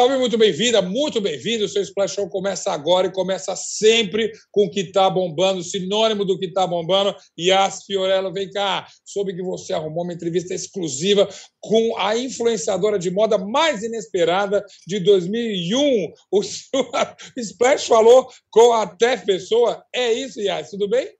Salve, muito bem-vinda, muito bem-vindo. O seu Splash Show começa agora e começa sempre com o que está bombando, sinônimo do que está bombando. Yas Fiorello, vem cá. Soube que você arrumou uma entrevista exclusiva com a influenciadora de moda mais inesperada de 2001. O Splash falou com a Tef Pessoa. É isso, Yas, tudo bem?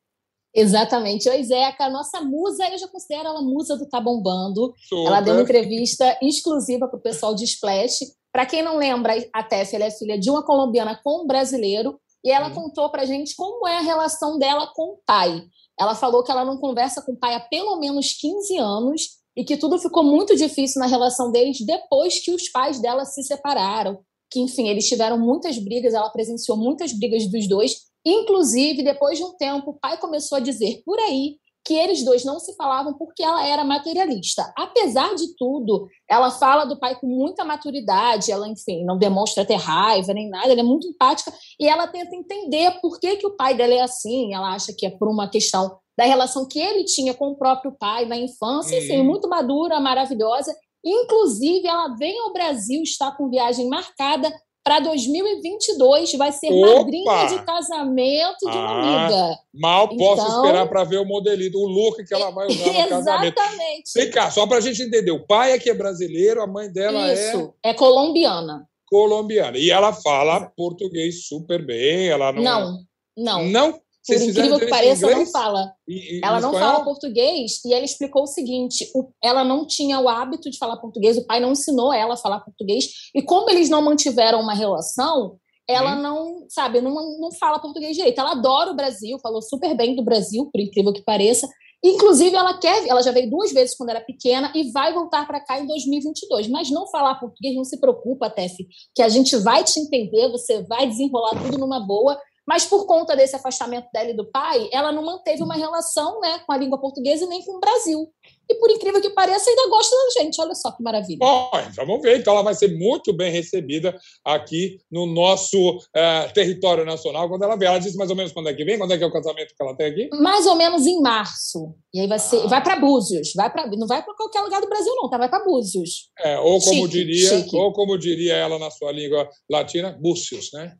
Exatamente. Oi, Zeca, nossa musa, eu já considero ela musa do Tá Bombando. Super. Ela deu uma entrevista exclusiva para o pessoal de Splash. Para quem não lembra, a Tef é filha de uma colombiana com um brasileiro e ela hum. contou para gente como é a relação dela com o pai. Ela falou que ela não conversa com o pai há pelo menos 15 anos e que tudo ficou muito difícil na relação deles depois que os pais dela se separaram. Que, enfim, eles tiveram muitas brigas, ela presenciou muitas brigas dos dois Inclusive, depois de um tempo, o pai começou a dizer por aí que eles dois não se falavam porque ela era materialista. Apesar de tudo, ela fala do pai com muita maturidade, ela, enfim, não demonstra ter raiva nem nada, ela é muito empática e ela tenta entender por que, que o pai dela é assim. Ela acha que é por uma questão da relação que ele tinha com o próprio pai na infância, enfim, uhum. muito madura, maravilhosa. Inclusive, ela vem ao Brasil, está com viagem marcada para 2022 vai ser Opa! madrinha de casamento de uma ah, amiga. Mal posso então... esperar para ver o modelito, o look que ela vai usar no casamento. Exatamente. Vem cá, só para a gente entender. O pai é que é brasileiro, a mãe dela Isso, é... é colombiana. Colombiana. E ela fala português super bem. Ela não... Não, não. Não? Por incrível que pareça, não fala. E, e, ela não espanhol? fala português e ela explicou o seguinte: o, ela não tinha o hábito de falar português, o pai não ensinou ela a falar português, e como eles não mantiveram uma relação, ela hum. não, sabe, não, não fala português direito. Ela adora o Brasil, falou super bem do Brasil, por incrível que pareça. Inclusive, ela quer, ela já veio duas vezes quando era pequena e vai voltar para cá em 2022. Mas não falar português, não se preocupa, Tef, que a gente vai te entender, você vai desenrolar tudo numa boa. Mas por conta desse afastamento dela e do pai, ela não manteve uma relação né, com a língua portuguesa e nem com o Brasil. E por incrível que pareça, ainda gosta da gente. Olha só que maravilha. Bom, vamos ver. Então, ela vai ser muito bem recebida aqui no nosso é, território nacional quando ela vier. Ela disse mais ou menos quando é que vem? Quando é que é o casamento que ela tem aqui? Mais ou menos em março. E aí vai ser, ah. vai para Búzios. Vai pra, não vai para qualquer lugar do Brasil, não, tá? Vai para Búzios. É, ou como chique, diria, chique. ou como diria ela na sua língua latina, Búzios, né?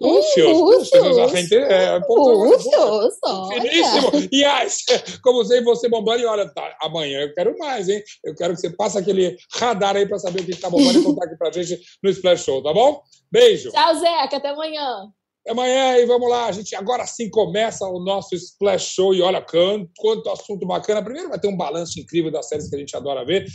Lúcius, Lúcius, a gente é Lúcius, finíssimo. E aí, como sei você bombando, e olha, tá, amanhã eu quero mais, hein? Eu quero que você passe aquele radar aí para saber o que está bombando e contar aqui pra gente no Splash Show, tá bom? Beijo. Tchau, Zeca, até amanhã. Até amanhã e vamos lá, a gente agora sim começa o nosso Splash Show e olha quanto, quanto assunto bacana. Primeiro vai ter um balanço incrível das séries que a gente adora ver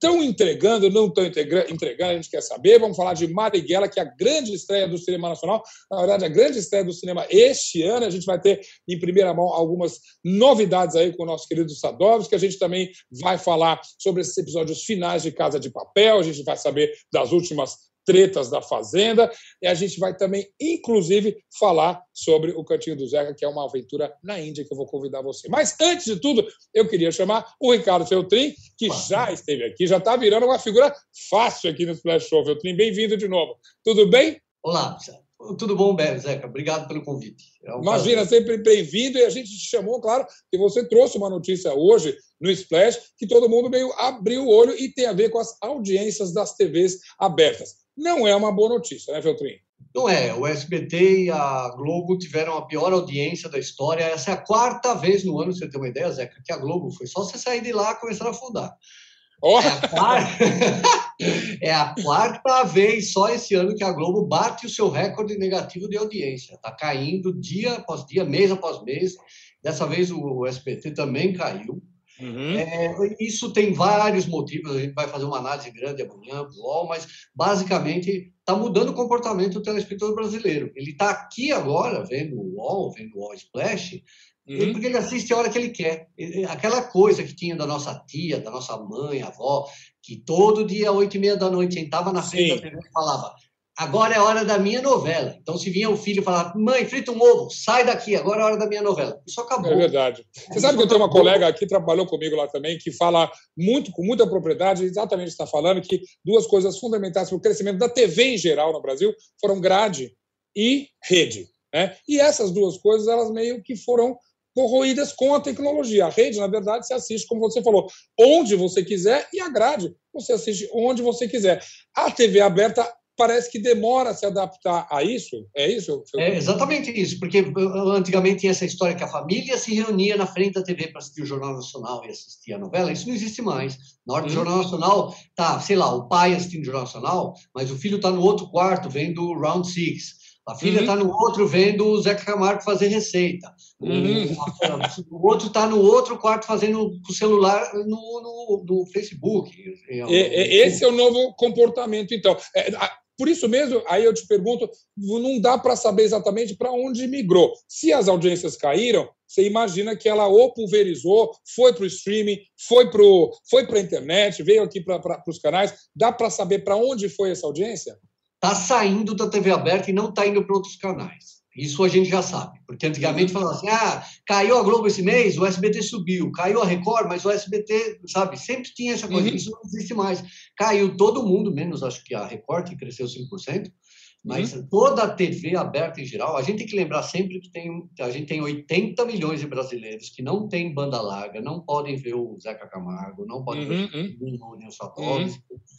Estão entregando, não estão entregando, a gente quer saber. Vamos falar de Marighella, que é a grande estreia do cinema nacional. Na verdade, a grande estreia do cinema este ano. A gente vai ter em primeira mão algumas novidades aí com o nosso querido Sadovski. A gente também vai falar sobre esses episódios finais de Casa de Papel. A gente vai saber das últimas tretas da Fazenda. E a gente vai também, inclusive, falar sobre o Cantinho do Zeca, que é uma aventura na Índia que eu vou convidar você. Mas, antes de tudo, eu queria chamar o Ricardo Feltrin, que já esteve aqui, já está virando uma figura fácil aqui no Splash Show. Feltrin, bem-vindo de novo. Tudo bem? Olá, tudo bom, Zeca? Obrigado pelo convite. É um Imagina, prazer. sempre bem-vindo. E a gente te chamou, claro, que você trouxe uma notícia hoje no Splash que todo mundo meio abriu o olho e tem a ver com as audiências das TVs abertas não é uma boa notícia, né, Feltrin? Não é. O SBT e a Globo tiveram a pior audiência da história. Essa é a quarta vez no ano, você tem uma ideia, Zeca, que a Globo foi só você sair de lá e começar a afundar. Oh. É, a quarta... é, a quarta... vez só esse ano que a Globo bate o seu recorde negativo de audiência. Está caindo dia após dia, mês após mês. Dessa vez o SBT também caiu. Uhum. É, isso tem vários motivos, a gente vai fazer uma análise grande amanhã, UOL, mas basicamente está mudando o comportamento do telespectador brasileiro. Ele está aqui agora, vendo o UOL, vendo o UOL Splash, uhum. porque ele assiste a hora que ele quer. Aquela coisa que tinha da nossa tia, da nossa mãe, avó, que todo dia, oito e meia da noite, entrava na frente Sim. da TV e falava agora é hora da minha novela. Então, se vinha o filho falar, mãe, frita um ovo, sai daqui, agora é hora da minha novela. Isso acabou. É verdade. Você é, sabe que eu tenho uma colega aqui, trabalhou comigo lá também, que fala muito, com muita propriedade, exatamente está falando, que duas coisas fundamentais para o crescimento da TV em geral no Brasil foram grade e rede. Né? E essas duas coisas, elas meio que foram corroídas com a tecnologia. A rede, na verdade, você assiste, como você falou, onde você quiser e a grade você assiste onde você quiser. A TV aberta parece que demora a se adaptar a isso. É isso? É exatamente isso, porque antigamente tinha essa história que a família se reunia na frente da TV para assistir o Jornal Nacional e assistir a novela. Isso não existe mais. Na hora do hum. Jornal Nacional, tá, sei lá, o pai assistindo o Jornal Nacional, mas o filho está no outro quarto vendo o Round Six. A filha está uhum. no outro vendo o Zeca Camargo fazer receita. Uhum. O, outro está no outro quarto fazendo o celular no, no, no Facebook. Esse é o novo comportamento, então. É, por isso mesmo, aí eu te pergunto, não dá para saber exatamente para onde migrou. Se as audiências caíram, você imagina que ela ou pulverizou, foi para o streaming, foi para foi a internet, veio aqui para os canais. Dá para saber para onde foi essa audiência? Está saindo da TV aberta e não está indo para outros canais. Isso a gente já sabe, porque antigamente falava assim: ah, caiu a Globo esse mês, o SBT subiu, caiu a Record, mas o SBT, sabe, sempre tinha essa coisa, uhum. isso não existe mais. Caiu todo mundo, menos acho que a Record, que cresceu 5%, mas uhum. toda a TV aberta em geral, a gente tem que lembrar sempre que tem, a gente tem 80 milhões de brasileiros que não têm banda larga, não podem ver o Zeca Camargo, não podem uhum. ver o Nilson uhum.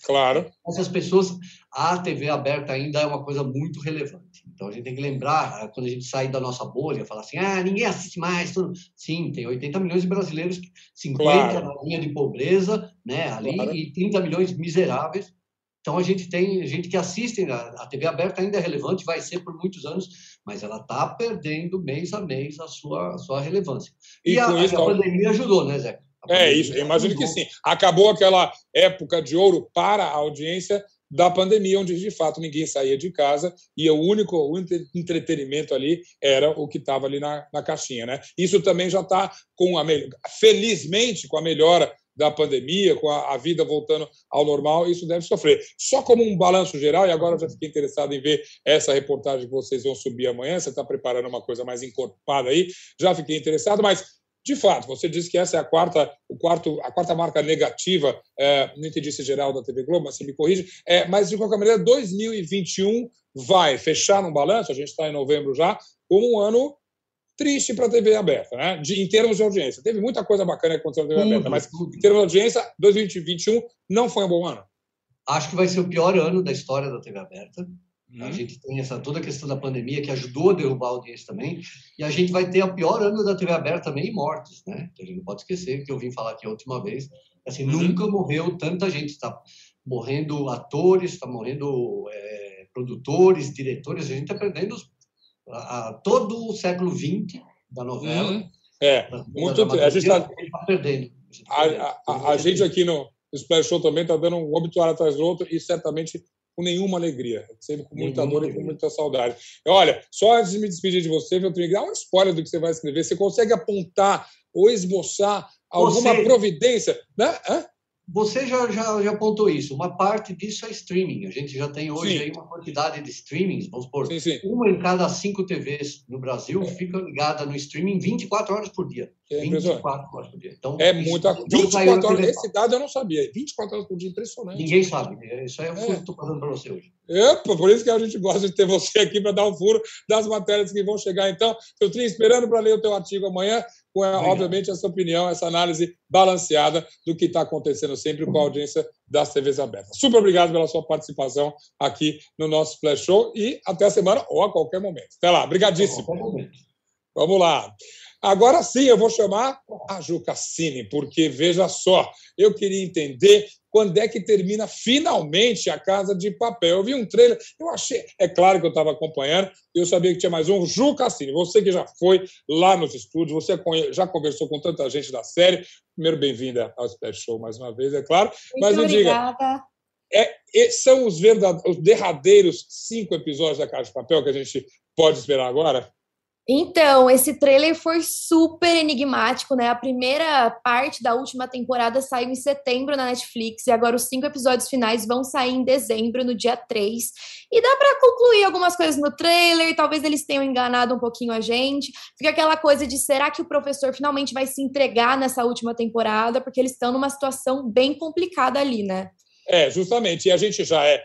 Claro. Essas pessoas, a TV aberta ainda é uma coisa muito relevante. Então a gente tem que lembrar, ah, quando a gente sair da nossa bolha, falar assim, ah, ninguém assiste mais. Tudo. Sim, tem 80 milhões de brasileiros, 50 claro. na linha de pobreza, né, ali, claro. e 30 milhões miseráveis então a gente tem gente que assiste a TV aberta ainda é relevante, vai ser por muitos anos, mas ela está perdendo mês a mês a sua a sua relevância. E, e a, isso, a, pandemia ajudou, né, Zé? É isso, eu imagino ajudou. que sim. Acabou aquela época de ouro para a audiência da pandemia, onde de fato ninguém saía de casa e o único o entretenimento ali era o que estava ali na, na caixinha, né? Isso também já está com a felizmente com a melhora da pandemia, com a, a, vida voltando ao normal, isso deve sofrer. Só como um balanço geral, e agora eu já fiquei interessado em ver essa reportagem que vocês vão subir amanhã, você está preparando uma coisa mais encorpada aí, já fiquei interessado, mas de fato, você disse que essa é a quarta, o quarto, a quarta marca negativa, é, não entendi se geral da TV Globo, mas me corrige, é, mas de qualquer maneira, 2021 vai fechar no balanço, a gente está em novembro já, como um ano triste para a TV aberta, né? De, em termos de audiência. Teve muita coisa bacana que aconteceu na TV aberta, mas em termos de audiência, 2021 não foi um bom ano. Acho que vai ser o pior ano da história da TV aberta. A uhum. gente tem essa toda a questão da pandemia que ajudou a derrubar a audiência também, e a gente vai ter o pior ano da TV aberta também mortes, né? A gente não pode esquecer que eu vim falar aqui a última vez, assim, uhum. nunca morreu tanta gente, está morrendo atores, está morrendo é, produtores, diretores, a gente está perdendo os a, a, todo o século XX da novela. Uhum. É, da, muito da a gente está tá perdendo. A, a, a, a gente aqui no, no Splash Show também está dando um obituário atrás do outro e certamente com nenhuma alegria, sempre com muita nenhuma dor alegria. e com muita saudade. Olha, só antes de me despedir de você, eu tenho que dar uma spoiler do que você vai escrever. Você consegue apontar ou esboçar alguma você... providência? Né? Hã? Você já, já, já apontou isso. Uma parte disso é streaming. A gente já tem hoje aí uma quantidade de streamings, vamos supor, sim, sim. uma em cada cinco TVs no Brasil é. fica ligada no streaming 24 horas por dia. É 24 horas por dia. Então, é muita 24 horas. Esse dado eu não sabia. 24 horas por dia, impressionante. Ninguém sabe. Isso aí é o que eu estou falando para você hoje. Epa, por isso que a gente gosta de ter você aqui para dar um furo das matérias que vão chegar. Então, eu estou esperando para ler o teu artigo amanhã com, obviamente, essa opinião, essa análise balanceada do que está acontecendo sempre com a audiência das TVs abertas. Super obrigado pela sua participação aqui no nosso Flash Show e até a semana ou a qualquer momento. Até lá, obrigadíssimo. Vamos lá. Agora sim, eu vou chamar a Ju Cassini, porque veja só, eu queria entender quando é que termina finalmente a Casa de Papel. Eu vi um trailer, eu achei, é claro que eu estava acompanhando, eu sabia que tinha mais um. Ju Cassini, você que já foi lá nos estúdios, você já conversou com tanta gente da série. Primeiro, bem-vinda ao Special Show mais uma vez, é claro. Muito Mas me obrigada. diga. É, são os, verdadeiros, os derradeiros cinco episódios da Casa de Papel que a gente pode esperar agora? Então, esse trailer foi super enigmático, né? A primeira parte da última temporada saiu em setembro na Netflix e agora os cinco episódios finais vão sair em dezembro, no dia 3. E dá para concluir algumas coisas no trailer, talvez eles tenham enganado um pouquinho a gente. Fica aquela coisa de será que o professor finalmente vai se entregar nessa última temporada? Porque eles estão numa situação bem complicada ali, né? É, justamente. E a gente já é,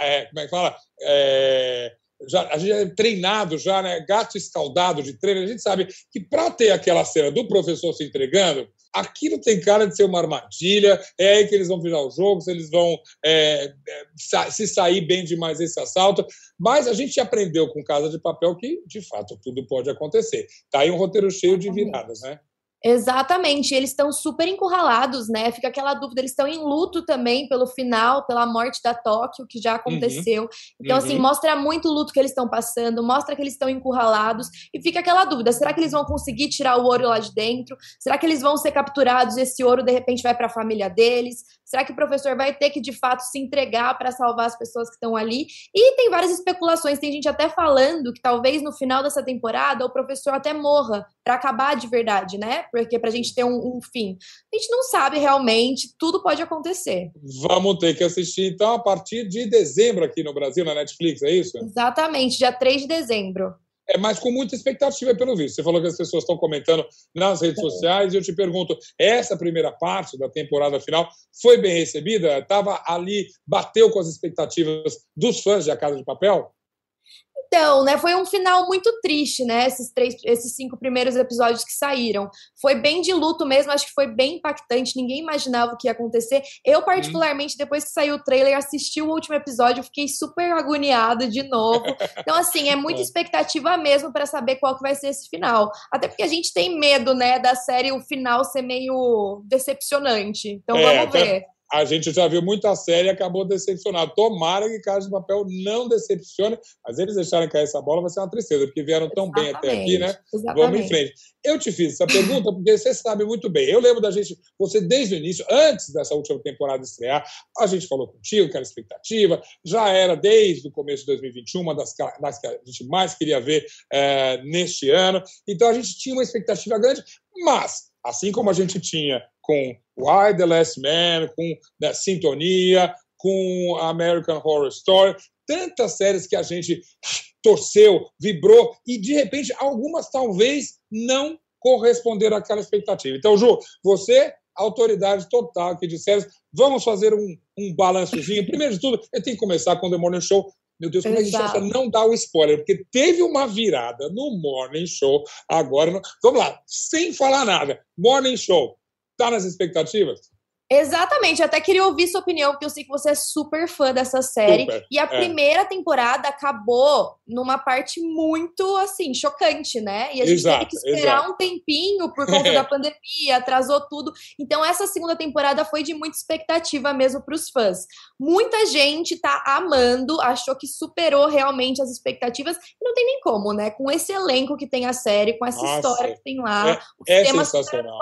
é como é que fala? É já, a gente é treinado já, né? Gato escaldado de treino, a gente sabe que para ter aquela cena do professor se entregando, aquilo tem cara de ser uma armadilha, é aí que eles vão virar o jogo, se eles vão é, é se sair bem demais esse assalto. Mas a gente aprendeu com Casa de Papel que, de fato, tudo pode acontecer. Está aí um roteiro cheio de viradas, né? Exatamente, eles estão super encurralados, né? Fica aquela dúvida, eles estão em luto também pelo final, pela morte da Tóquio, que já uhum. aconteceu. Uhum. Então, assim, uhum. mostra muito o luto que eles estão passando, mostra que eles estão encurralados, e fica aquela dúvida: será que eles vão conseguir tirar o ouro lá de dentro? Será que eles vão ser capturados e esse ouro de repente vai para a família deles? Será que o professor vai ter que, de fato, se entregar para salvar as pessoas que estão ali? E tem várias especulações, tem gente até falando que talvez no final dessa temporada o professor até morra para acabar de verdade, né? Porque para a gente ter um, um, fim. A gente não sabe realmente, tudo pode acontecer. Vamos ter que assistir, então, a partir de dezembro aqui no Brasil, na Netflix, é isso? Exatamente, dia 3 de dezembro. É, mas com muita expectativa pelo visto. Você falou que as pessoas estão comentando nas redes sociais e eu te pergunto, essa primeira parte da temporada final foi bem recebida? Estava ali, bateu com as expectativas dos fãs de A Casa de Papel? Então, né, foi um final muito triste, né? Esses três, esses cinco primeiros episódios que saíram. Foi bem de luto mesmo, acho que foi bem impactante, ninguém imaginava o que ia acontecer. Eu, particularmente, depois que saiu o trailer, assisti o último episódio, fiquei super agoniada de novo. Então, assim, é muita é. expectativa mesmo para saber qual que vai ser esse final. Até porque a gente tem medo, né, da série o final ser meio decepcionante. Então, é, vamos ver a gente já viu muita série e acabou decepcionado. Tomara que Casa de Papel não decepcione, mas eles deixarem cair essa bola vai ser uma tristeza, porque vieram tão Exatamente. bem até aqui, né? Exatamente. Vamos em frente. Eu te fiz essa pergunta porque você sabe muito bem. Eu lembro da gente, você desde o início, antes dessa última temporada estrear, a gente falou contigo que era expectativa, já era desde o começo de 2021 uma das, das que a gente mais queria ver é, neste ano. Então a gente tinha uma expectativa grande, mas assim como a gente tinha com Why the Last Man, com né, Sintonia, com American Horror Story, tantas séries que a gente torceu, vibrou e de repente algumas talvez não corresponderam àquela expectativa. Então, Ju, você, autoridade total aqui de séries, vamos fazer um, um balançozinho. Primeiro de tudo, eu tenho que começar com o The Morning Show. Meu Deus, como é que a gente não dá o spoiler? Porque teve uma virada no Morning Show agora. Vamos lá, sem falar nada. Morning Show, Está nas expectativas? Exatamente, eu até queria ouvir sua opinião, porque eu sei que você é super fã dessa série. Super, e a é. primeira temporada acabou numa parte muito, assim, chocante, né? E a gente exato, teve que esperar exato. um tempinho por conta da pandemia, atrasou tudo. Então, essa segunda temporada foi de muita expectativa mesmo para os fãs. Muita gente tá amando, achou que superou realmente as expectativas. E não tem nem como, né? Com esse elenco que tem a série, com essa Nossa, história que tem lá, é, os é temas sensacional.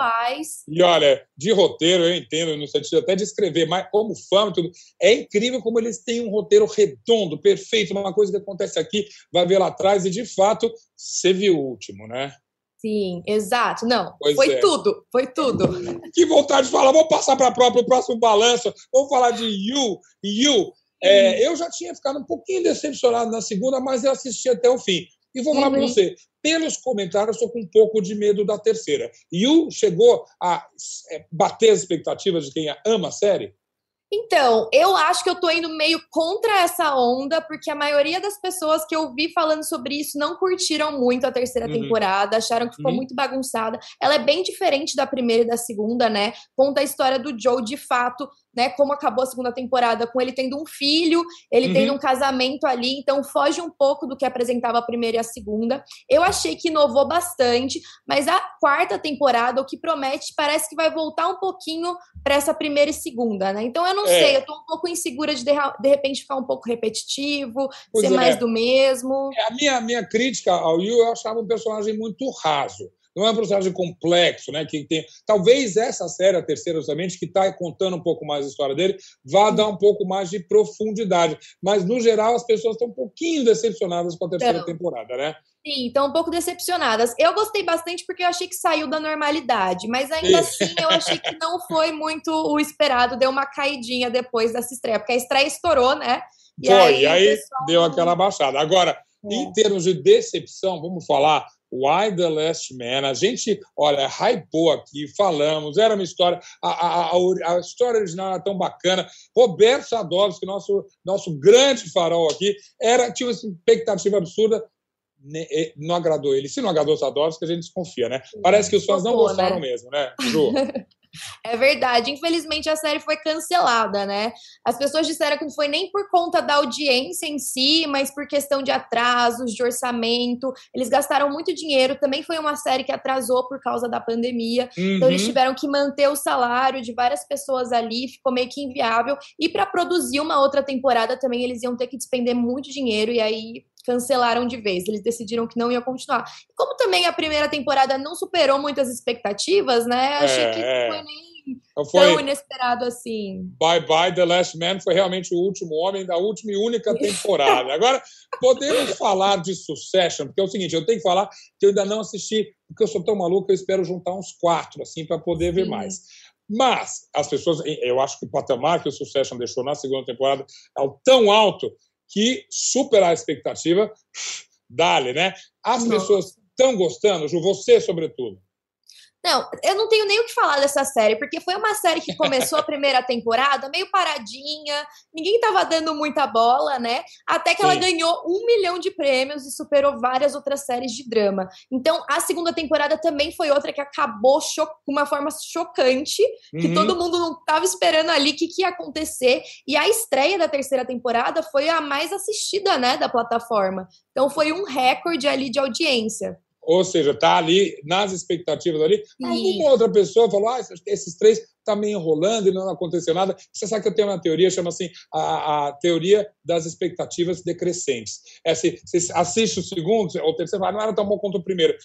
E olha, de roteiro, eu entendo no sentido até de escrever, mas como fã tudo, é incrível como eles têm um roteiro redondo, perfeito, uma coisa que acontece aqui, vai ver lá atrás, e de fato, você viu o último, né? Sim, exato. Não, pois foi é. tudo, foi tudo. Que vontade de falar, vamos passar para o próximo balanço, vamos falar de You, You. É, eu já tinha ficado um pouquinho decepcionado na segunda, mas eu assisti até o fim. E vou falar uhum. para você, pelos comentários, estou com um pouco de medo da terceira. Yu chegou a é, bater as expectativas de quem ama a série? Então, eu acho que eu tô indo meio contra essa onda, porque a maioria das pessoas que eu vi falando sobre isso não curtiram muito a terceira uhum. temporada, acharam que ficou uhum. muito bagunçada. Ela é bem diferente da primeira e da segunda, né? Conta a história do Joe de fato né, como acabou a segunda temporada, com ele tendo um filho, ele uhum. tendo um casamento ali, então foge um pouco do que apresentava a primeira e a segunda. Eu achei que inovou bastante, mas a quarta temporada, o que promete, parece que vai voltar um pouquinho para essa primeira e segunda, né? Então eu não é. sei, eu tô um pouco insegura de de repente ficar um pouco repetitivo, pois ser é. mais do mesmo. É, a minha, minha crítica ao Yu, eu achava um personagem muito raso não é um personagem complexo, né? Que tem talvez essa série, a terceira justamente, que está contando um pouco mais a história dele, vá dar um pouco mais de profundidade. Mas no geral as pessoas estão um pouquinho decepcionadas com a terceira então, temporada, né? Sim, estão um pouco decepcionadas. Eu gostei bastante porque eu achei que saiu da normalidade, mas ainda assim eu achei que não foi muito o esperado, deu uma caidinha depois dessa estreia, porque a estreia estourou, né? E foi, aí, aí pessoal... deu aquela baixada. Agora, é. em termos de decepção, vamos falar Why the Last Man. A gente, olha, hypou aqui, falamos, era uma história, a, a, a, a história original era tão bacana. Roberto Sadovski, nosso, nosso grande farol aqui, era, tinha uma expectativa absurda, não agradou ele. Se não agradou o Sadovski, a gente desconfia, né? Parece que os fãs não gostaram né? mesmo, né, Ju? É verdade. Infelizmente, a série foi cancelada, né? As pessoas disseram que não foi nem por conta da audiência em si, mas por questão de atrasos, de orçamento. Eles gastaram muito dinheiro. Também foi uma série que atrasou por causa da pandemia. Uhum. Então, eles uhum. tiveram que manter o salário de várias pessoas ali. Ficou meio que inviável. E para produzir uma outra temporada também, eles iam ter que despender muito dinheiro. E aí cancelaram de vez. Eles decidiram que não ia continuar. Como também a primeira temporada não superou muitas expectativas, né? Achei é, que não é. foi nem então foi tão inesperado assim. Bye Bye The Last Man foi realmente o último homem da última e única temporada. Agora, podemos falar de Succession, porque é o seguinte, eu tenho que falar que eu ainda não assisti, porque eu sou tão maluco, eu espero juntar uns quatro, assim, para poder ver mais. Mas as pessoas, eu acho que o patamar que o Succession deixou na segunda temporada é tão alto que superar a expectativa, dale, né? As pessoas estão gostando, Ju, você sobretudo. Não, eu não tenho nem o que falar dessa série, porque foi uma série que começou a primeira temporada meio paradinha, ninguém tava dando muita bola, né? Até que Sim. ela ganhou um milhão de prêmios e superou várias outras séries de drama. Então, a segunda temporada também foi outra que acabou com uma forma chocante, que uhum. todo mundo não tava esperando ali o que, que ia acontecer. E a estreia da terceira temporada foi a mais assistida, né, da plataforma. Então, foi um recorde ali de audiência. Ou seja, está ali nas expectativas ali. Alguma outra pessoa falou: ah, esses três estão tá meio enrolando e não aconteceu nada. Você sabe que eu tenho uma teoria, chama assim a, a teoria das expectativas decrescentes. É assim, você assiste o segundo ou o terceiro, não era tão bom quanto o primeiro.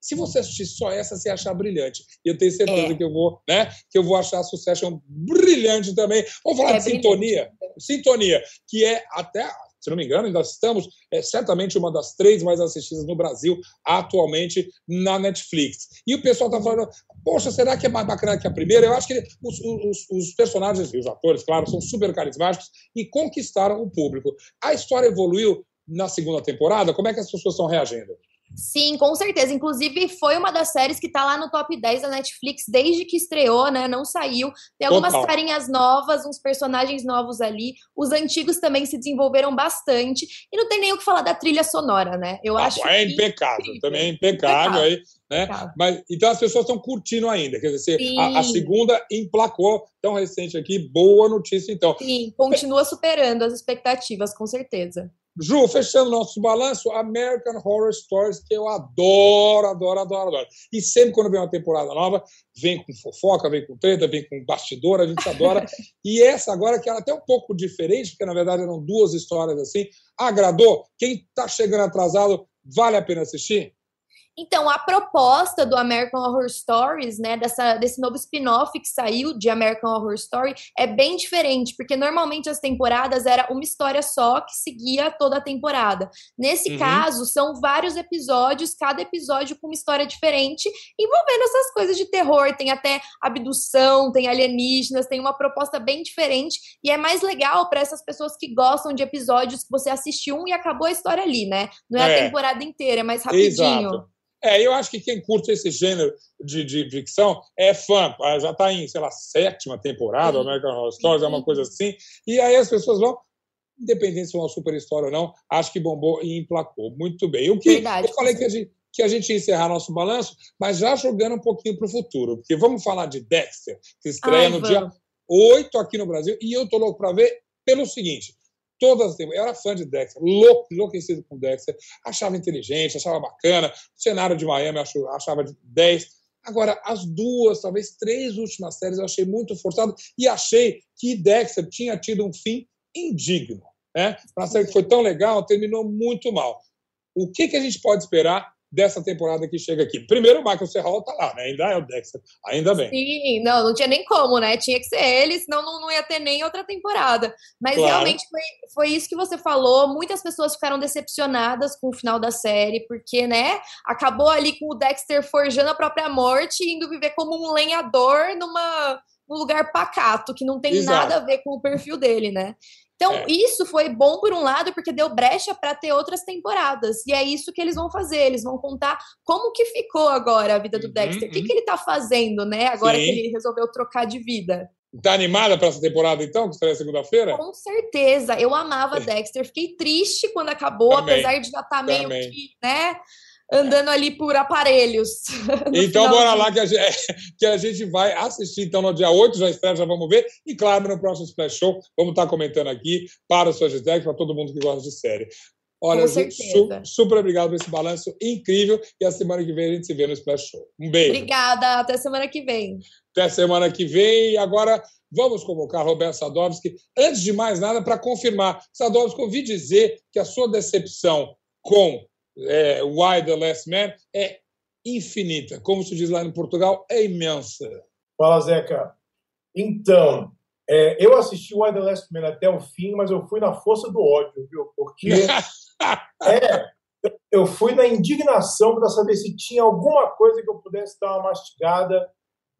Se você assistir só essa, você achar brilhante. E eu tenho certeza é. que eu vou, né? Que eu vou achar a Succession brilhante também. Vamos falar é de brilhante. sintonia. Sintonia, que é até se não me engano, ainda estamos, é certamente uma das três mais assistidas no Brasil atualmente na Netflix. E o pessoal está falando, poxa, será que é mais bacana que a primeira? Eu acho que os, os, os personagens e os atores, claro, são super carismáticos e conquistaram o público. A história evoluiu na segunda temporada? Como é que as pessoas estão reagindo? Sim, com certeza. Inclusive, foi uma das séries que tá lá no top 10 da Netflix desde que estreou, né? Não saiu. Tem algumas Total. carinhas novas, uns personagens novos ali. Os antigos também se desenvolveram bastante. E não tem nem o que falar da trilha sonora, né? Eu ah, acho. É impecável, incrível. também é impecável, impecável. aí. Né? Mas, então as pessoas estão curtindo ainda. Quer dizer, a, a, segunda emplacou, tão recente aqui, boa notícia, então. Sim, continua superando as expectativas, com certeza. Ju, fechando nosso balanço, American Horror Stories, que eu adoro, adoro, adoro, adoro. E sempre quando vem uma temporada nova, vem com fofoca, vem com treta, vem com bastidor, a gente adora. e essa agora, que era até um pouco diferente, porque na verdade eram duas histórias assim, agradou? Quem está chegando atrasado, vale a pena assistir? Então, a proposta do American Horror Stories, né, dessa, desse novo spin-off que saiu de American Horror Story, é bem diferente, porque normalmente as temporadas era uma história só que seguia toda a temporada. Nesse uhum. caso, são vários episódios, cada episódio com uma história diferente, envolvendo essas coisas de terror. Tem até abdução, tem alienígenas, tem uma proposta bem diferente, e é mais legal para essas pessoas que gostam de episódios que você assistiu um e acabou a história ali, né? Não é, é. a temporada inteira, é mais rapidinho. Exato. É, eu acho que quem curte esse gênero de, de ficção é fã. Ah, já está em, sei lá, sétima temporada, Sim. American Horror Stories, é uma coisa assim. E aí as pessoas vão, independente se é uma super história ou não, acho que bombou e emplacou. Muito bem. O que Verdade, eu falei que a, gente, que a gente ia encerrar nosso balanço, mas já jogando um pouquinho para o futuro. Porque vamos falar de Dexter, que estreia Ai, no vamos. dia 8 aqui no Brasil. E eu tô louco para ver pelo seguinte todas as Eu era fã de Dexter, louco, enlouquecido com Dexter, achava inteligente, achava bacana, o cenário de Miami achava de 10. Agora, as duas, talvez três últimas séries eu achei muito forçado e achei que Dexter tinha tido um fim indigno. Né? Uma série que foi tão legal, terminou muito mal. O que, que a gente pode esperar dessa temporada que chega aqui. Primeiro, o Michael Serral tá lá, né? Ainda é o Dexter, ainda bem. Sim, não, não tinha nem como, né? Tinha que ser ele, senão não, não ia ter nem outra temporada. Mas claro. realmente foi, foi isso que você falou. Muitas pessoas ficaram decepcionadas com o final da série, porque, né, acabou ali com o Dexter forjando a própria morte, indo viver como um lenhador numa um lugar pacato, que não tem Exato. nada a ver com o perfil dele, né? Então, é. isso foi bom por um lado, porque deu brecha para ter outras temporadas. E é isso que eles vão fazer. Eles vão contar como que ficou agora a vida do uhum, Dexter. O que, uhum. que ele tá fazendo, né? Agora Sim. que ele resolveu trocar de vida. Tá animada para essa temporada, então, que estreia segunda-feira? Com certeza. Eu amava. Dexter. Fiquei triste quando acabou, Também. apesar de já estar tá meio que, né? Andando ali por aparelhos. Então, bora lá que a, gente, que a gente vai assistir então no dia 8, já estreia, já vamos ver. E claro, no próximo Splash Show, vamos estar comentando aqui para o Sagitário, para todo mundo que gosta de série. Olha, su, super obrigado por esse balanço incrível. E a semana que vem a gente se vê no Splash Show. Um beijo. Obrigada. Até semana que vem. Até semana que vem. E agora vamos convocar Roberto Sadovski. Antes de mais nada, para confirmar, Sadovski, ouvi dizer que a sua decepção com é, Why the Last Man é infinita. Como se diz lá em Portugal, é imensa. Fala, Zeca. Então, é, eu assisti Why the Last Man até o fim, mas eu fui na força do ódio, viu? Porque é, eu fui na indignação para saber se tinha alguma coisa que eu pudesse dar uma mastigada,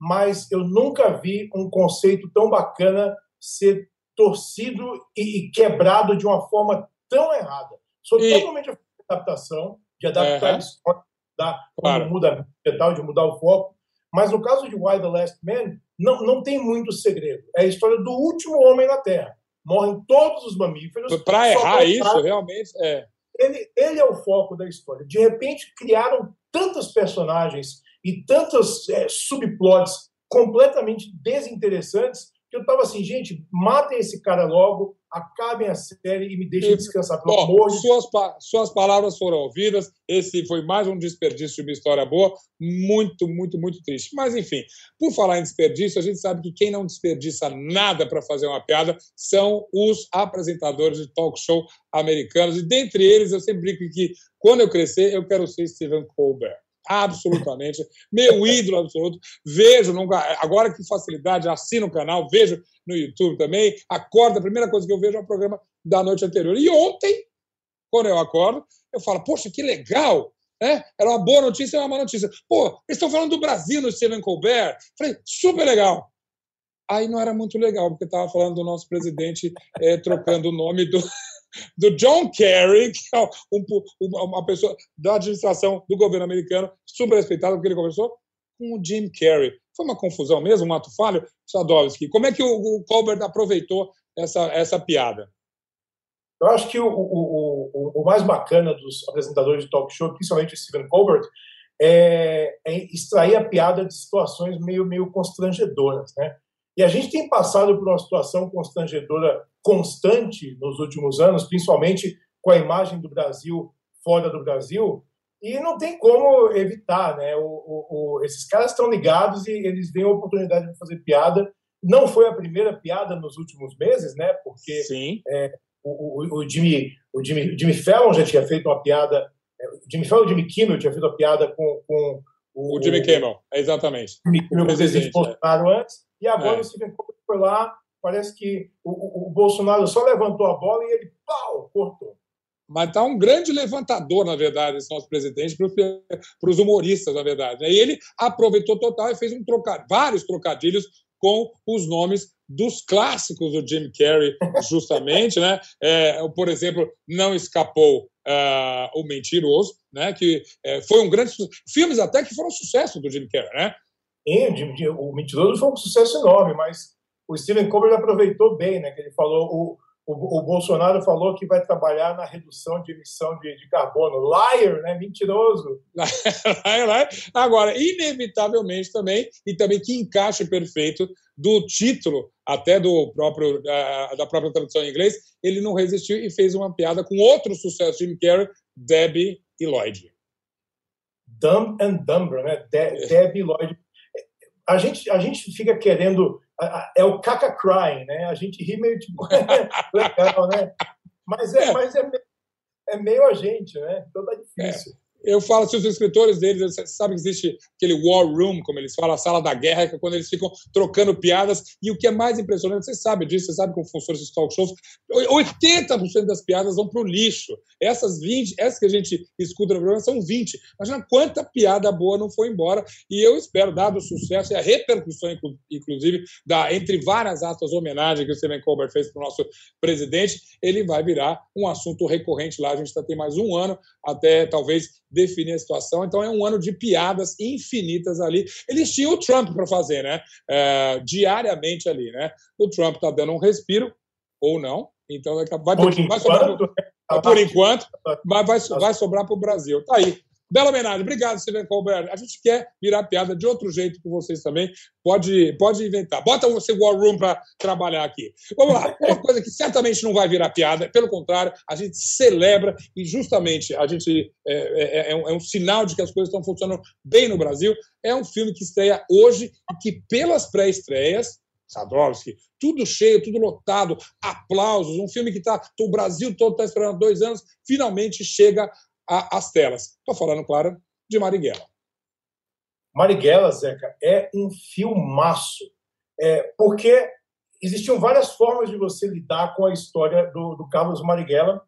mas eu nunca vi um conceito tão bacana ser torcido e, e quebrado de uma forma tão errada. Sou e... totalmente adaptação, de adaptar uhum. a história, da, claro. muda tal, de mudar o foco. Mas no caso de Why the Last Man, não, não tem muito segredo. É a história do último homem na Terra. Morrem todos os mamíferos. Para errar isso, realmente é. Ele, ele é o foco da história. De repente, criaram tantos personagens e tantos é, subplots completamente desinteressantes eu estava assim, gente, matem esse cara logo, acabem a série e me deixem descansar, pelo Bom, amor de suas, suas palavras foram ouvidas, esse foi mais um desperdício de uma história boa, muito, muito, muito triste. Mas, enfim, por falar em desperdício, a gente sabe que quem não desperdiça nada para fazer uma piada são os apresentadores de talk show americanos, e dentre eles eu sempre brinco que, quando eu crescer, eu quero ser Stephen Colbert absolutamente. Meu ídolo absoluto. Vejo, agora que facilidade, assino o canal, vejo no YouTube também. Acordo, a primeira coisa que eu vejo é o programa da noite anterior. E ontem, quando eu acordo, eu falo, poxa, que legal! É? Era uma boa notícia e uma má notícia. Pô, eles estão falando do Brasil no Stephen Colbert. Falei, super legal. Aí não era muito legal, porque estava falando do nosso presidente é, trocando o nome do, do John Kerry, que é um, uma pessoa da administração do governo americano, super respeitada, porque ele conversou com o Jim Carrey. Foi uma confusão mesmo, um ato falho? Sadovski, como é que o, o Colbert aproveitou essa, essa piada? Eu acho que o, o, o, o, mais bacana dos apresentadores de talk show, principalmente o Stephen Colbert, é, é, extrair a piada de situações meio, meio constrangedoras. Né? E a gente tem passado por uma situação constrangedora constante nos últimos anos, principalmente com a imagem do Brasil fora do Brasil, e não tem como evitar, né? O, o, o, esses caras estão ligados e eles têm a oportunidade de fazer piada. Não foi a primeira piada nos últimos meses, né? Porque é, o, Jimmy, o Jimmy, Jimmy Fallon já tinha feito uma piada, é, o Jimmy Fallon, Jimmy Kimmel tinha feito uma piada com, com o, o Jimmy Kimmel, exatamente. Jimmy Kimmel, o presidente Bolsonaro é. antes, e agora é. o Stephen Colbert foi lá, parece que o, o, o, Bolsonaro só levantou a bola e ele, pau, cortou. Mas está um grande levantador, na verdade, esse nosso presidente, para os humoristas, na verdade. E ele aproveitou total e fez um troca, vários trocadilhos com os nomes dos clássicos do Jim Carrey, justamente, né? É, por exemplo, não escapou uh, o Mentiroso, né? Que é, foi um grande filmes até que foram sucesso do Jim Carrey, né? E, o Mentiroso foi um sucesso enorme, mas o Stephen Colbert aproveitou bem, né? Que ele falou, o, o, o, Bolsonaro falou que vai trabalhar na redução de emissão de, de carbono. Liar, né? Mentiroso. Agora, inevitavelmente também, e também que encaixe perfeito do título, até do próprio da, da própria tradução em inglês, ele não resistiu e fez uma piada com outro sucesso de Jim Carrey, Debbie e Lloyd. Dumb and Dumber, né? De é. Debbie Lloyd a gente, a gente fica querendo. É o caca crying, né? A gente ri meio tipo. legal, né? Mas é, é. Mas é, é meio a gente, né? Então tá difícil. Eu falo se os escritores deles, sabe que existe aquele war room, como eles falam, a sala da guerra, que é quando eles ficam trocando piadas. E o que é mais impressionante, você sabe disso, você sabe como funcionam esses talk shows. 80% das piadas vão para o lixo. Essas 20, essas que a gente escuta no programa são 20. Imagina quanta piada boa não foi embora. E eu espero, dado o sucesso e a repercussão, inclusive, da, entre várias aspas, homenagem que o Stephen Colbert fez para o nosso presidente, ele vai virar um assunto recorrente lá. A gente está tem mais um ano até talvez definir a situação. Então é um ano de piadas infinitas ali. Eles tinham o Trump para fazer, né? É, diariamente ali, né? O Trump está dando um respiro ou não. Então vai, vai, vai sobrar pro, por enquanto, mas vai, vai sobrar para o Brasil. Tá aí. Bela homenagem. Obrigado, Steven Colbert. A gente quer virar piada de outro jeito com vocês também. Pode, pode inventar. Bota você War Room para trabalhar aqui. Vamos lá. Uma coisa que certamente não vai virar piada. Pelo contrário, a gente celebra e justamente a gente é, é, é, é um, é um, sinal de que as coisas estão funcionando bem no Brasil. É um filme que estreia hoje e que pelas pré-estreias Sadowski, tudo cheio, tudo lotado, aplausos, um filme que tá, o Brasil todo está esperando dois anos, finalmente chega às telas. Estou falando, claro, de Marighella. Marighella, Zeca, é um filmaço. É, porque existiam várias formas de você lidar com a história do, do Carlos Marighella.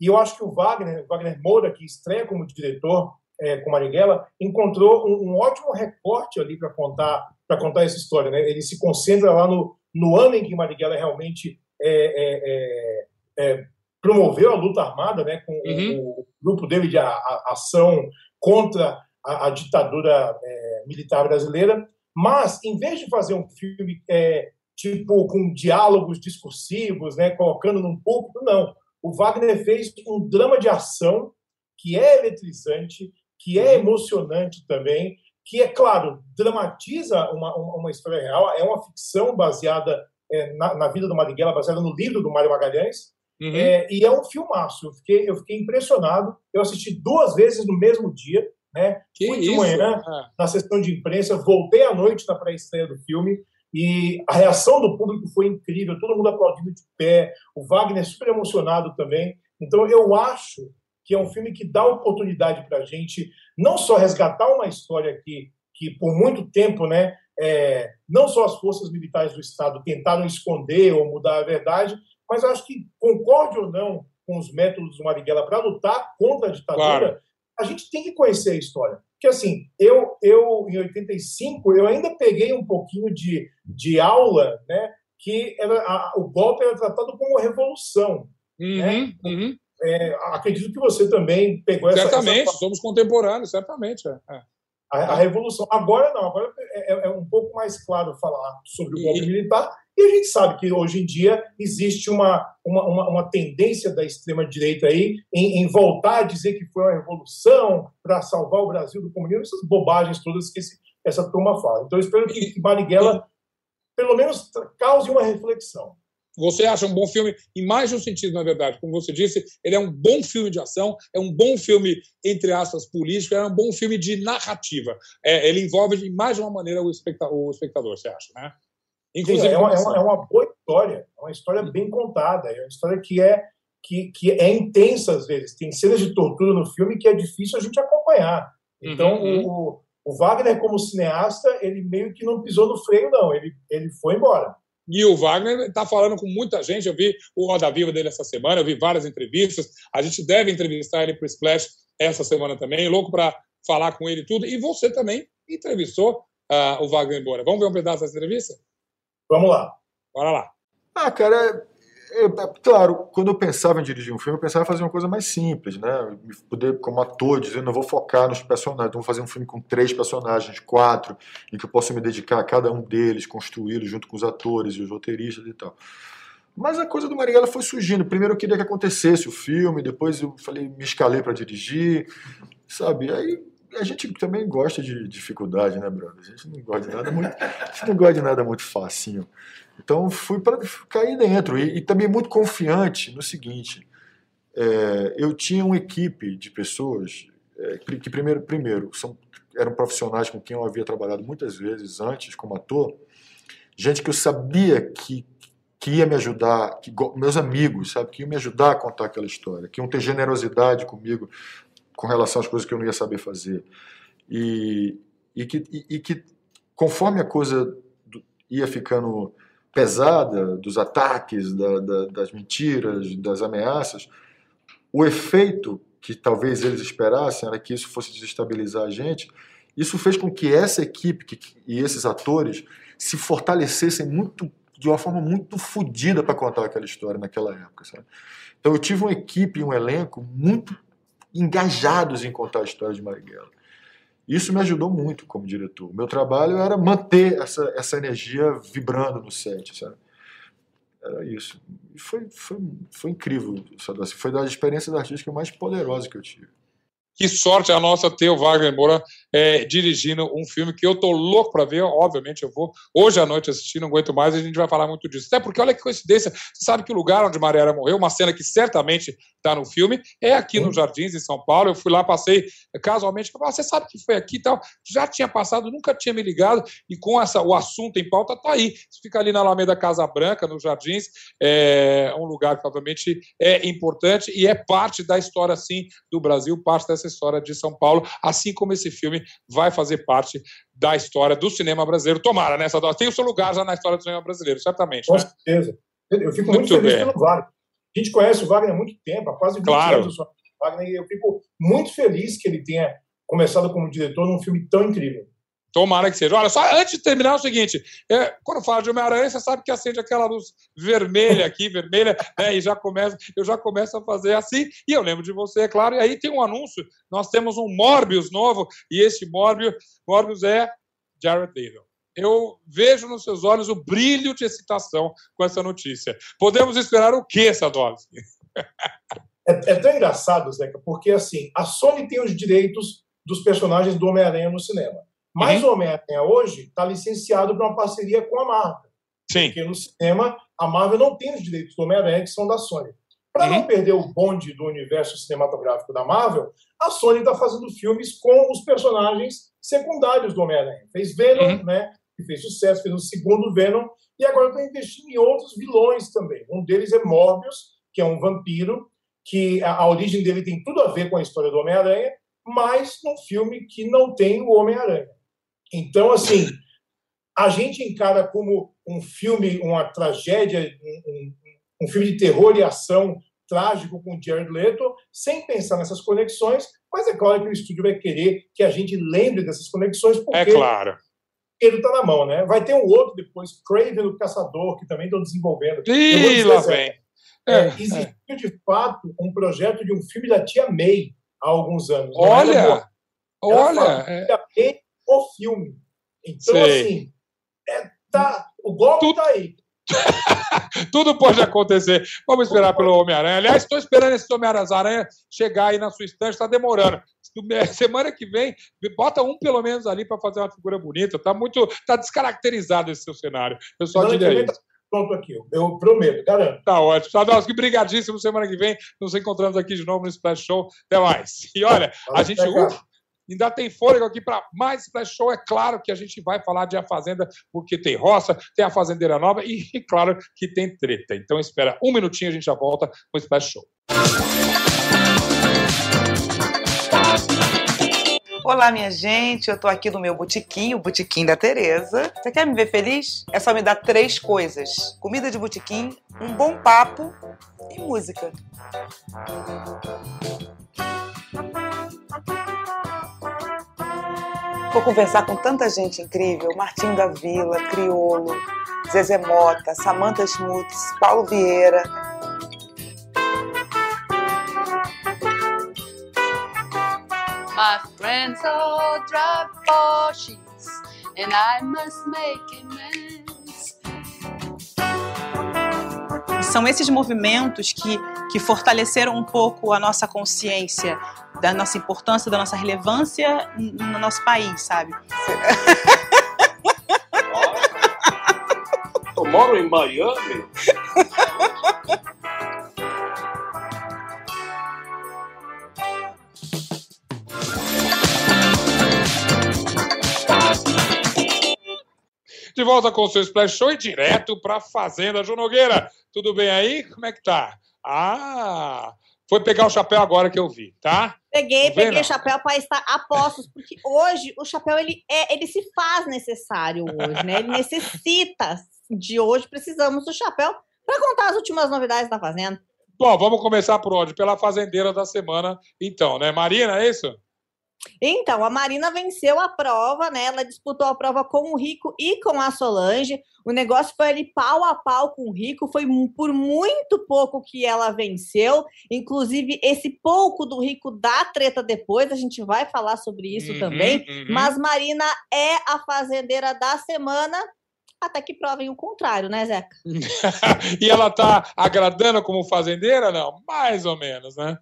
E eu acho que o Wagner, Wagner Moura, que estreia como diretor é, com Marighella, encontrou um, um ótimo recorte ali para contar para contar essa história. Né? Ele se concentra lá no, no ano em que Marighella realmente é, é, é, é promoveu a luta armada, né, com uhum. o, o, grupo dele de a, a, ação contra a, a ditadura é, militar brasileira. Mas, em vez de fazer um filme é, tipo com diálogos discursivos, né, colocando num púlpito, não. O Wagner fez um drama de ação que é eletrizante, que é uhum. emocionante também, que, é claro, dramatiza uma, uma, uma história real, é uma ficção baseada é, na, na, vida do Marighella, baseada no livro do Mário Magalhães, Uhum. É, e é um filmaço. Eu fiquei, eu fiquei impressionado. Eu assisti duas vezes no mesmo dia. Né? Que Fui de manhã ah. na sessão de imprensa, voltei à noite na pré-estreia do filme. E a reação do público foi incrível, todo mundo aplaudindo de pé, o Wagner super emocionado também. Então, eu acho que é um filme que dá oportunidade para a gente não só resgatar uma história que, que por muito tempo, né, é, não só as forças militares do Estado tentaram esconder ou mudar a verdade, mas acho que, concorde ou não com os métodos do Marighella para lutar contra a ditadura, claro. a gente tem que conhecer a história. Porque, assim, eu, eu em 85, eu ainda peguei um pouquinho de, de aula, né, que era, a, o golpe era tratado como revolução. Uhum, né? uhum. É, acredito que você também pegou essa... Certamente, essa... somos contemporâneos, certamente. É. A, a, revolução. Agora não, agora é, é, é, um pouco mais claro falar sobre o golpe e... militar, e a gente sabe que hoje em dia existe uma, uma, uma, uma tendência da extrema-direita aí em, em, voltar a dizer que foi uma revolução para salvar o Brasil do comunismo, essas bobagens todas que esse, essa turma fala. Então, eu espero que, que Marighella, pelo menos, cause uma reflexão. Você acha um bom filme em mais de um sentido, na verdade. Como você disse, ele é um bom filme de ação, é um bom filme, entre aspas, político, é um bom filme de narrativa. É, ele envolve de mais de uma maneira o espectador, o espectador você acha, né? Inclusive, Sim, é, uma, é, uma, é, uma, boa história, é uma história bem contada, é uma história que é, que, que é intensa às vezes. Tem cenas de tortura no filme que é difícil a gente acompanhar. Então, uhum. o, o Wagner, como cineasta, ele meio que não pisou no freio, não. Ele, ele foi embora. E o Wagner está falando com muita gente. Eu vi o Roda Viva dele essa semana, eu vi várias entrevistas. A gente deve entrevistar ele para o Splash essa semana também. Louco para falar com ele tudo. E você também entrevistou uh, o Wagner Bora. Vamos ver um pedaço dessa entrevista? Vamos lá. Bora lá. Ah, cara, é, claro, quando eu pensava em dirigir um filme, eu pensava em fazer uma coisa mais simples, né? Poder, como ator, dizer, não vou focar nos personagens, então vou fazer um filme com três personagens, quatro, em que eu possa me dedicar a cada um deles, construí-los junto com os atores e os roteiristas e tal. Mas a coisa do Marighella foi surgindo. Primeiro eu queria que acontecesse o filme, depois eu falei, me escalei para dirigir, sabe? Aí a gente também gosta de dificuldade, né, brother? A gente não gosta de nada muito, a gente não gosta de nada muito facinho. Então fui para cair dentro e, e, também muito confiante no seguinte: é, eu tinha uma equipe de pessoas é, que primeiro, primeiro são, eram profissionais com quem eu havia trabalhado muitas vezes antes como ator, gente que eu sabia que que ia me ajudar, que, meus amigos, sabe, que iam me ajudar a contar aquela história, que iam ter generosidade comigo com relação às coisas que eu não ia saber fazer. E, e, que, e, e que, conforme a coisa ia ficando pesada, dos ataques, da, da, das mentiras, das ameaças, o efeito que talvez eles esperassem era que isso fosse desestabilizar a gente. Isso fez com que essa equipe que, e esses atores se fortalecessem muito de uma forma muito fodida para contar aquela história naquela época. Sabe? Então eu tive uma equipe e um elenco muito engajados em contar a história de Marighella. Isso me ajudou muito como diretor. Meu trabalho era manter essa, essa energia vibrando no set, sabe? Era isso. E foi, foi, foi incrível? Foi das experiências artísticas mais poderosas que eu tive. Que sorte a nossa ter o Wagner Moura é, dirigindo um filme que eu tô louco para ver. Obviamente, eu vou hoje à noite assistir, não aguento mais, a gente vai falar muito disso. Até porque, olha que coincidência, você sabe que o lugar onde Mariana morreu, uma cena que certamente está no filme, é aqui nos Jardins, em São Paulo. Eu fui lá, passei casualmente, ah, você sabe que foi aqui e tal. Já tinha passado, nunca tinha me ligado, e com essa, o assunto em pauta tá aí. Você fica ali na Alameda Casa Branca, nos Jardins, é um lugar que, obviamente, é importante e é parte da história, sim, do Brasil, parte dessa história de São Paulo, assim como esse filme vai fazer parte da história do cinema brasileiro. Tomara, né? Tem o seu lugar já na história do cinema brasileiro, certamente. Com né? certeza. Eu fico muito, muito feliz bem. pelo Wagner. A gente conhece o Wagner há muito tempo, há quase 20 claro. anos. Wagner, e eu fico muito feliz que ele tenha começado como diretor num filme tão incrível. Tomara que seja. Olha, só antes de terminar, é o seguinte: é, quando fala de Homem-Aranha, você sabe que acende aquela luz vermelha aqui, vermelha, né, e já começa, eu já começo a fazer assim. E eu lembro de você, é claro. E aí tem um anúncio: nós temos um Morbius novo, e esse Morbius, Morbius é Jared Leto. Eu vejo nos seus olhos o brilho de excitação com essa notícia. Podemos esperar o quê, Sadowski? É, é tão engraçado, Zeca, porque assim, a Sony tem os direitos dos personagens do Homem-Aranha no cinema. Mas uhum. o Homem-Aranha hoje está licenciado para uma parceria com a Marvel. Sim. Porque no cinema, a Marvel não tem os direitos do Homem-Aranha, que são da Sony. Para uhum. não perder o bonde do universo cinematográfico da Marvel, a Sony está fazendo filmes com os personagens secundários do Homem-Aranha. Fez Venom, uhum. né? Que fez sucesso, fez o segundo Venom, e agora está investindo em outros vilões também. Um deles é Morbius, que é um vampiro, que a, a origem dele tem tudo a ver com a história do Homem-Aranha, mas num filme que não tem o Homem-Aranha. Então, assim, a gente encara como um filme, uma tragédia, um, um, filme de terror e ação trágico com Jared Leto, sem pensar nessas conexões, mas é claro que o estúdio vai querer que a gente lembre dessas conexões, porque é claro. ele está na mão, né? Vai ter um outro depois, Craven o Caçador, que também estão desenvolvendo. Ih, lá vem. É, é, existiu, é. de fato, um projeto de um filme da Tia May há alguns anos. Olha! Olha! É o filme. Então, Sei. assim, é, tá, o golpe Tudo... tá aí. Tudo pode acontecer. Vamos esperar pelo Homem-Aranha. Aliás, estou esperando esse Homem-Aranha chegar aí na sua estante, está demorando. Semana que vem, bota um pelo menos ali para fazer uma figura bonita. Está muito. Tá descaracterizado esse seu cenário. Eu só diria isso. Tá pronto aqui, eu prometo, garanto. Tá ótimo. Sadowski, brigadíssimo. Semana que vem nos encontramos aqui de novo no Splash Show. Até mais. E olha, a gente. Ainda tem fôlego aqui para mais Splash Show. É claro que a gente vai falar de A Fazenda, porque tem roça, tem a Fazendeira Nova e, claro, que tem treta. Então, espera um minutinho, a gente já volta com o Splash Show. Olá, minha gente, eu tô aqui no meu botequim, o botequim da Tereza. Você quer me ver feliz? É só me dar três coisas: comida de botequim, um bom papo e música. Vou conversar com tanta gente incrível: Martim da Vila, Criolo, Zezé Mota, Samantha Schmutz, Paulo Vieira. My friends all drive Porsches and I must make amends. São esses movimentos que, que fortaleceram um pouco a nossa consciência da nossa importância, da nossa relevância no nosso país, sabe? Eu moro em Miami. De volta com o seu Splash Show e direto para a Fazenda João Nogueira. Tudo bem aí? Como é que tá? Ah, foi pegar o chapéu agora que eu vi, tá? Peguei, peguei chapéu para estar a postos, porque hoje o chapéu ele, é, ele se faz necessário hoje, né? Ele necessita de hoje, precisamos do chapéu para contar as últimas novidades da Fazenda. Bom, vamos começar por onde? Pela fazendeira da semana, então, né? Marina, é isso? Então, a Marina venceu a prova, né? Ela disputou a prova com o Rico e com a Solange. O negócio foi ali pau a pau com o Rico, foi por muito pouco que ela venceu. Inclusive, esse pouco do Rico dá treta depois, a gente vai falar sobre isso uhum, também. Uhum. Mas Marina é a fazendeira da semana. Até que provem o contrário, né, Zeca? e ela tá agradando como fazendeira? Não, mais ou menos, né?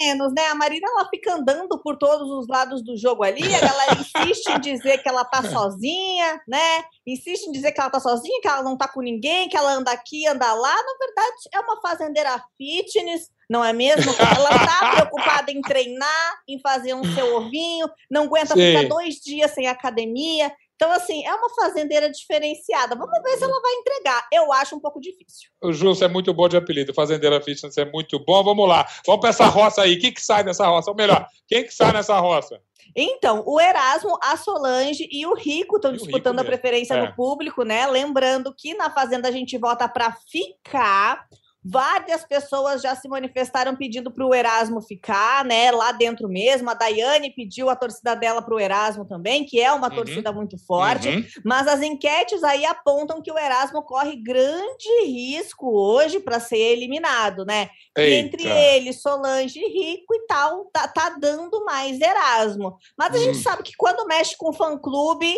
Menos, né? A Marina ela fica andando por todos os lados do jogo ali, a galera insiste em dizer que ela tá sozinha, né? Insiste em dizer que ela tá sozinha, que ela não tá com ninguém, que ela anda aqui, anda lá. Na verdade, é uma fazendeira fitness, não é mesmo? Ela tá preocupada em treinar, em fazer um seu ovinho, não aguenta Sim. ficar dois dias sem academia. Então, assim, é uma fazendeira diferenciada. Vamos ver se ela vai entregar. Eu acho um pouco difícil. O Justo é muito bom de apelido. Fazendeira Fitness é muito bom. Vamos lá. Vamos para essa roça aí. O que, que sai dessa roça? Ou melhor, quem que sai nessa roça? Então, o Erasmo, a Solange e o Rico estão disputando Rico a preferência é. no público, né? Lembrando que na Fazenda a gente vota para ficar. Várias pessoas já se manifestaram pedindo para o Erasmo ficar, né, lá dentro mesmo. A Daiane pediu a torcida dela para o Erasmo também, que é uma uhum. torcida muito forte. Uhum. Mas as enquetes aí apontam que o Erasmo corre grande risco hoje para ser eliminado, né? E entre ele, Solange e Rico e tal, tá, tá dando mais Erasmo. Mas a gente uhum. sabe que quando mexe com fã-clube,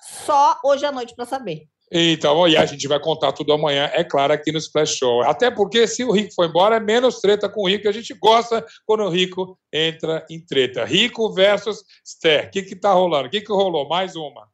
só hoje à noite para saber. Então, e a gente vai contar tudo amanhã, é claro, aqui no Splash Show. Até porque se o Rico for embora, é menos treta com o Rico. A gente gosta quando o Rico entra em treta. Rico versus Ster. O que que tá rolando? O que que rolou? Mais uma.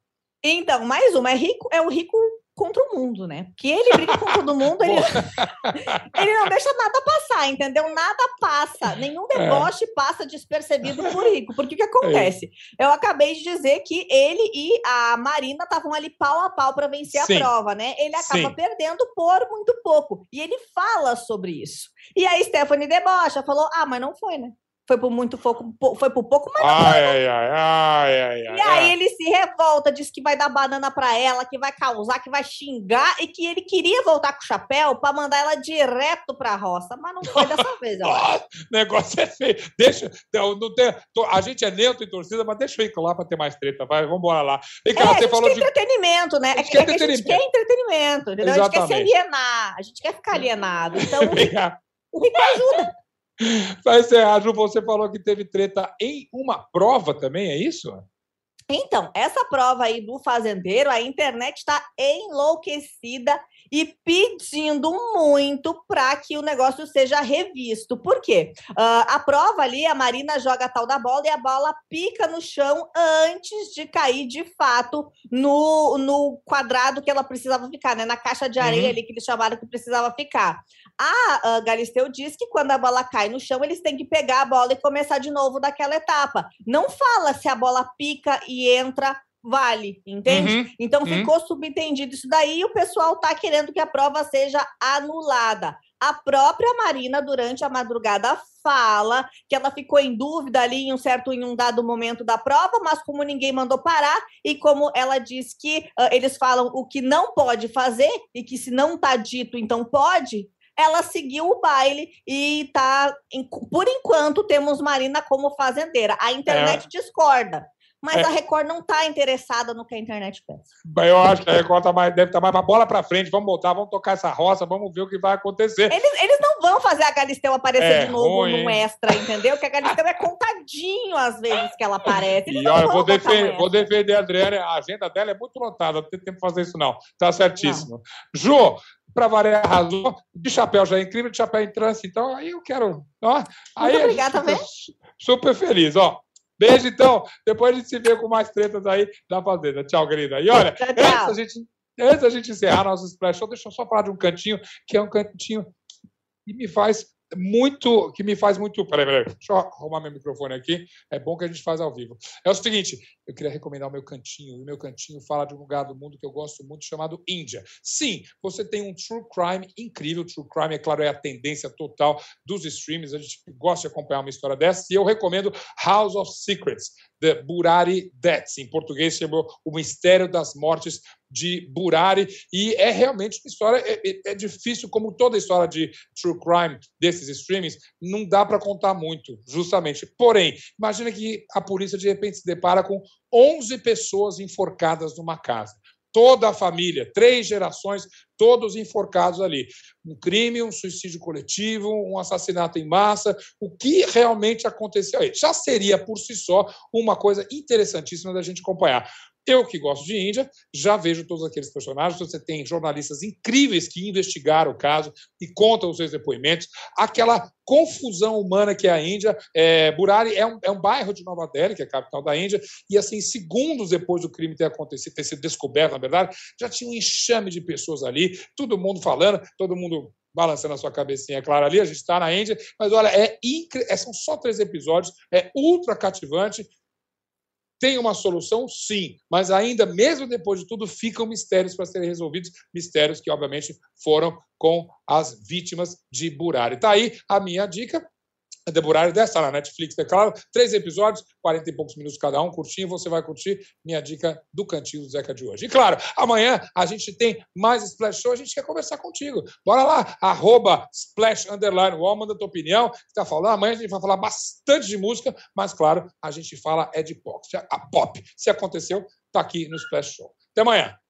Então, mais uma. É, rico, é o Rico contra o mundo, né? Porque ele briga com todo mundo, ele, ele não deixa nada passar, entendeu? Nada passa, nenhum é. deboche é. passa despercebido por Rico. Porque o que acontece? É. Eu acabei de dizer que ele e a Marina estavam ali pau a pau para vencer Sim. a prova, né? Ele acaba Sim. perdendo por muito pouco. E ele fala sobre isso. E a Stephanie debocha, falou: ah, mas não foi, né? Foi por muito pouco, foi por pouco, mas ai, ai, ai, ai, ai, E aí ele se revolta, diz que vai dar banana para ela, que vai causar, que vai xingar e que ele queria voltar com o chapéu para mandar ela direto para a roça, mas não foi dessa vez. O negócio é feio. Deixa, não tem, a gente é neutro em torcida, mas deixa eu ir lá para ter mais treta. Vai, vamos embora lá. Vem cá, é, você falou de entretenimento, né? A gente, é, quer, é que a gente quer entretenimento, entendeu? Exatamente. A gente quer se alienar, a gente quer ficar alienado. Então, o que ajuda. Para encerrar, Ju, você falou que teve treta em uma prova também, é isso? Então, essa prova aí do fazendeiro, a internet está enlouquecida e pedindo muito para que o negócio seja revisto. Por quê? Uh, a prova ali, a Marina joga a tal da bola e a bola pica no chão antes de cair de fato no, no quadrado que ela precisava ficar, né? Na caixa de areia uhum. ali que eles chamaram que precisava ficar. A uh, Galisteu diz que quando a bola cai no chão, eles têm que pegar a bola e começar de novo daquela etapa. Não fala se a bola pica e entra vale, entende? Uhum, então uhum. ficou subentendido isso daí e o pessoal tá querendo que a prova seja anulada. A própria Marina, durante a madrugada, fala que ela ficou em dúvida ali em um certo, em um dado momento da prova, mas como ninguém mandou parar, e como ela diz que uh, eles falam o que não pode fazer, e que se não tá dito, então pode, ela seguiu o baile e tá. Por enquanto, temos Marina como fazendeira. A internet é. discorda. Mas é. a Record não está interessada no que a internet pensa. Eu acho que a Record tá mais, deve estar tá mais para bola para frente. Vamos voltar, vamos tocar essa roça, vamos ver o que vai acontecer. Eles, eles não vão fazer a Galisteu aparecer é, de novo ruim, num extra, entendeu? Que a Galisteu é contadinho às vezes que ela aparece. Eles e olha, vou, defender, vou defender a Adriana. A agenda dela é muito lotada, não tem tempo para fazer isso, não. Tá certíssimo. Não. Ju, para variar razão, de chapéu já é incrível, de chapéu em trânsito, então aí eu quero. Ó, aí Muito obrigada também. Super feliz, ó. Beijo, então. Depois a gente se vê com mais tretas aí da Fazenda. Tchau, querida. E olha, tchau, tchau. Antes, da gente, antes da gente encerrar nosso Splash Show, deixa eu só falar de um cantinho, que é um cantinho que me faz muito que me faz muito. Peraí, peraí, deixa eu arrumar meu microfone aqui. É bom que a gente faz ao vivo. É o seguinte: eu queria recomendar o meu cantinho. O meu cantinho fala de um lugar do mundo que eu gosto muito chamado Índia. Sim, você tem um true crime incrível. True crime, é claro, é a tendência total dos streams. A gente gosta de acompanhar uma história dessa. E eu recomendo House of Secrets. The Burari Deaths, em português chamou O Mistério das Mortes de Burari, e é realmente uma história, é, é, é difícil, como toda história de true crime desses streamings, não dá para contar muito, justamente. Porém, imagina que a polícia de repente se depara com 11 pessoas enforcadas numa casa toda a família, três gerações, todos enforcados ali. Um crime, um suicídio coletivo, um assassinato em massa, o que realmente aconteceu aí. Já seria por si só uma coisa interessantíssima da gente acompanhar. Eu que gosto de Índia, já vejo todos aqueles personagens. Você tem jornalistas incríveis que investigaram o caso e contam os seus depoimentos. Aquela confusão humana que é a Índia. É, Burari é um, é um bairro de Nova Delhi, que é a capital da Índia, e assim, segundos depois do crime ter acontecido, ter sido descoberto, na verdade, já tinha um enxame de pessoas ali, todo mundo falando, todo mundo balançando a sua cabecinha, claro, ali, a gente está na Índia, mas olha, é é, são só três episódios, é ultra cativante, tem uma solução? Sim, mas ainda, mesmo depois de tudo, ficam mistérios para serem resolvidos, mistérios que, obviamente, foram com as vítimas de Burari. Está aí a minha dica. The Burari dessa na Netflix, é claro. Três episódios, 40 e poucos minutos cada um, curtinho. Você vai curtir minha dica do Cantinho do Zeca de hoje. E claro, amanhã a gente tem mais Splash Show. A gente quer conversar contigo. Bora lá, arroba Splash Underline Wall, manda tua opinião. Está falando. Amanhã a gente vai falar bastante de música, mas claro, a gente fala é de pop. A pop. Se aconteceu, tá aqui no Splash Show. Até amanhã.